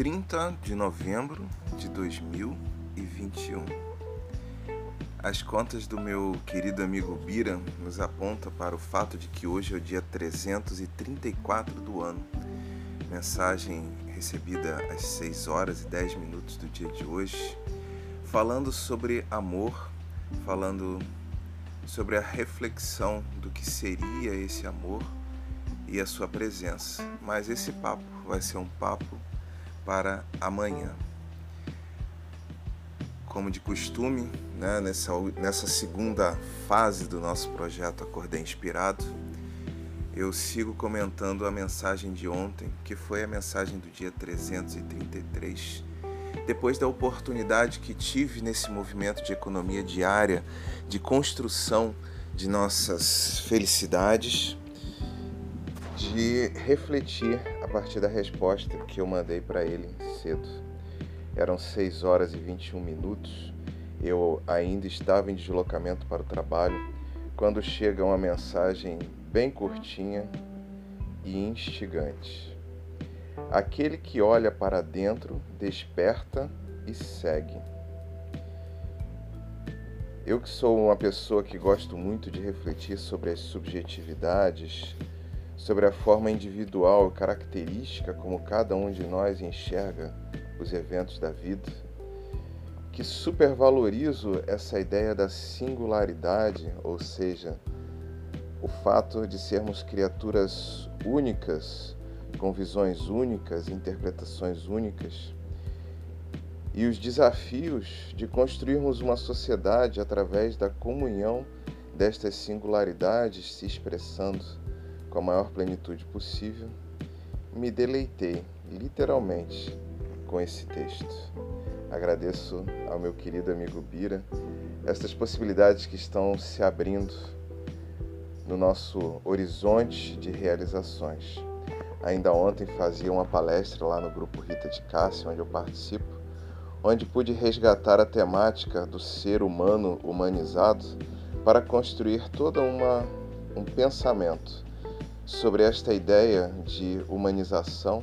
30 de novembro de 2021. As contas do meu querido amigo Bira nos apontam para o fato de que hoje é o dia 334 do ano. Mensagem recebida às 6 horas e 10 minutos do dia de hoje, falando sobre amor, falando sobre a reflexão do que seria esse amor e a sua presença. Mas esse papo vai ser um papo para amanhã. Como de costume, né, nessa, nessa segunda fase do nosso projeto Acordei Inspirado, eu sigo comentando a mensagem de ontem, que foi a mensagem do dia 333. Depois da oportunidade que tive nesse movimento de economia diária, de construção de nossas felicidades, de refletir partir da resposta que eu mandei para ele cedo. Eram 6 horas e 21 minutos. Eu ainda estava em deslocamento para o trabalho quando chega uma mensagem bem curtinha e instigante. Aquele que olha para dentro desperta e segue. Eu que sou uma pessoa que gosto muito de refletir sobre as subjetividades, sobre a forma individual e característica como cada um de nós enxerga os eventos da vida, que supervalorizo essa ideia da singularidade, ou seja, o fato de sermos criaturas únicas, com visões únicas, interpretações únicas, e os desafios de construirmos uma sociedade através da comunhão destas singularidades se expressando com a maior plenitude possível, me deleitei, literalmente, com esse texto. Agradeço ao meu querido amigo Bira estas possibilidades que estão se abrindo no nosso horizonte de realizações. Ainda ontem fazia uma palestra lá no grupo Rita de Cássia, onde eu participo, onde pude resgatar a temática do ser humano humanizado para construir toda uma um pensamento sobre esta ideia de humanização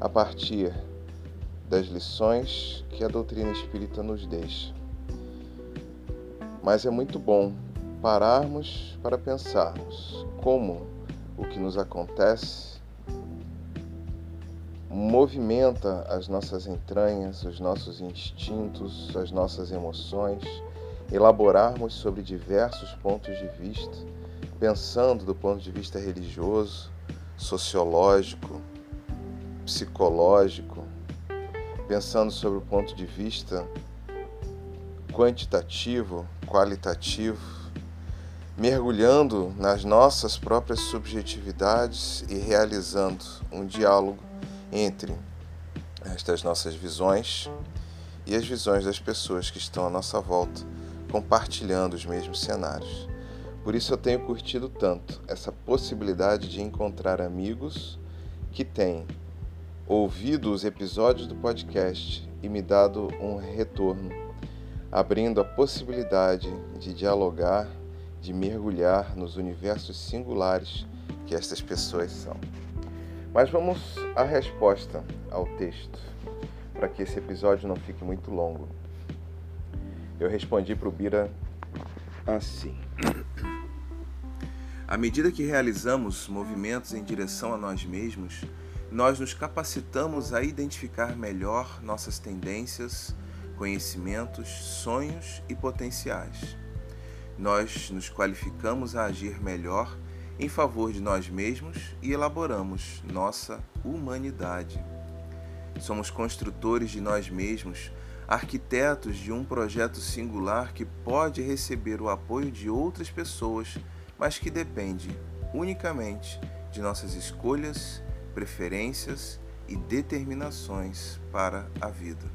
a partir das lições que a doutrina espírita nos deixa. Mas é muito bom pararmos para pensarmos como o que nos acontece movimenta as nossas entranhas, os nossos instintos, as nossas emoções, elaborarmos sobre diversos pontos de vista pensando do ponto de vista religioso, sociológico, psicológico, pensando sobre o ponto de vista quantitativo, qualitativo, mergulhando nas nossas próprias subjetividades e realizando um diálogo entre estas nossas visões e as visões das pessoas que estão à nossa volta, compartilhando os mesmos cenários. Por isso eu tenho curtido tanto essa possibilidade de encontrar amigos que têm ouvido os episódios do podcast e me dado um retorno, abrindo a possibilidade de dialogar, de mergulhar nos universos singulares que estas pessoas são. Mas vamos à resposta ao texto, para que esse episódio não fique muito longo. Eu respondi para o Bira assim. À medida que realizamos movimentos em direção a nós mesmos, nós nos capacitamos a identificar melhor nossas tendências, conhecimentos, sonhos e potenciais. Nós nos qualificamos a agir melhor em favor de nós mesmos e elaboramos nossa humanidade. Somos construtores de nós mesmos, arquitetos de um projeto singular que pode receber o apoio de outras pessoas mas que depende unicamente de nossas escolhas, preferências e determinações para a vida.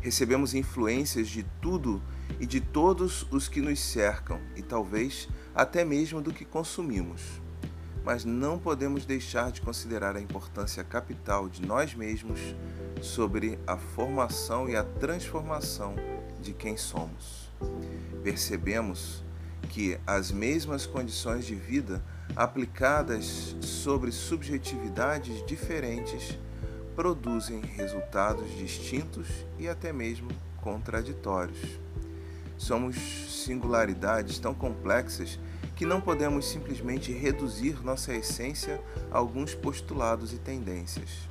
Recebemos influências de tudo e de todos os que nos cercam e talvez até mesmo do que consumimos. Mas não podemos deixar de considerar a importância capital de nós mesmos sobre a formação e a transformação de quem somos. Percebemos que as mesmas condições de vida aplicadas sobre subjetividades diferentes produzem resultados distintos e até mesmo contraditórios. Somos singularidades tão complexas que não podemos simplesmente reduzir nossa essência a alguns postulados e tendências.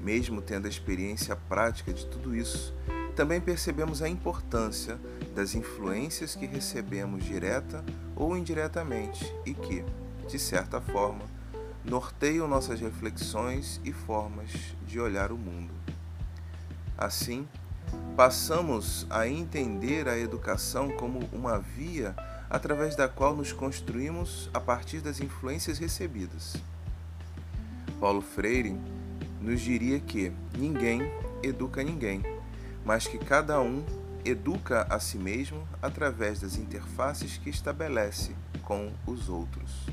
Mesmo tendo a experiência prática de tudo isso, também percebemos a importância das influências que recebemos direta ou indiretamente e que, de certa forma, norteiam nossas reflexões e formas de olhar o mundo. Assim, passamos a entender a educação como uma via através da qual nos construímos a partir das influências recebidas. Paulo Freire nos diria que ninguém educa ninguém, mas que cada um educa a si mesmo através das interfaces que estabelece com os outros.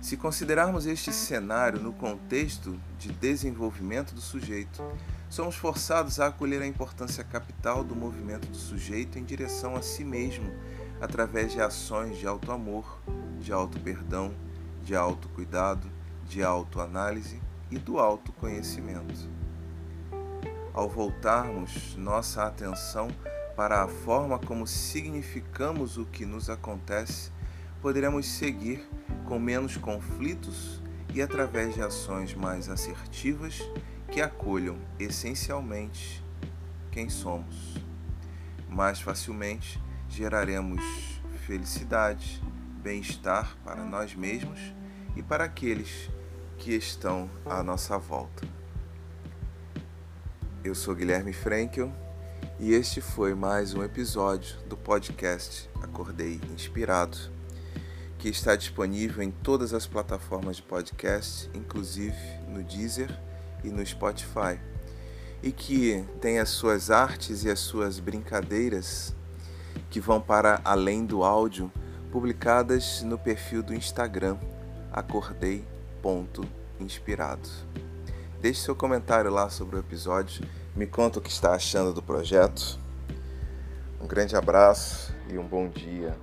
Se considerarmos este cenário no contexto de desenvolvimento do sujeito, somos forçados a acolher a importância capital do movimento do sujeito em direção a si mesmo, através de ações de auto-amor, de auto-perdão, de auto-cuidado, de auto-análise e do autoconhecimento. Ao voltarmos nossa atenção para a forma como significamos o que nos acontece, poderemos seguir com menos conflitos e através de ações mais assertivas que acolham essencialmente quem somos. Mais facilmente geraremos felicidade, bem-estar para nós mesmos e para aqueles que estão à nossa volta. Eu sou Guilherme Frankel e este foi mais um episódio do podcast Acordei Inspirado que está disponível em todas as plataformas de podcast, inclusive no Deezer e no Spotify, e que tem as suas artes e as suas brincadeiras que vão para além do áudio, publicadas no perfil do Instagram acordei.inspirado. Deixe seu comentário lá sobre o episódio, me conta o que está achando do projeto. Um grande abraço e um bom dia.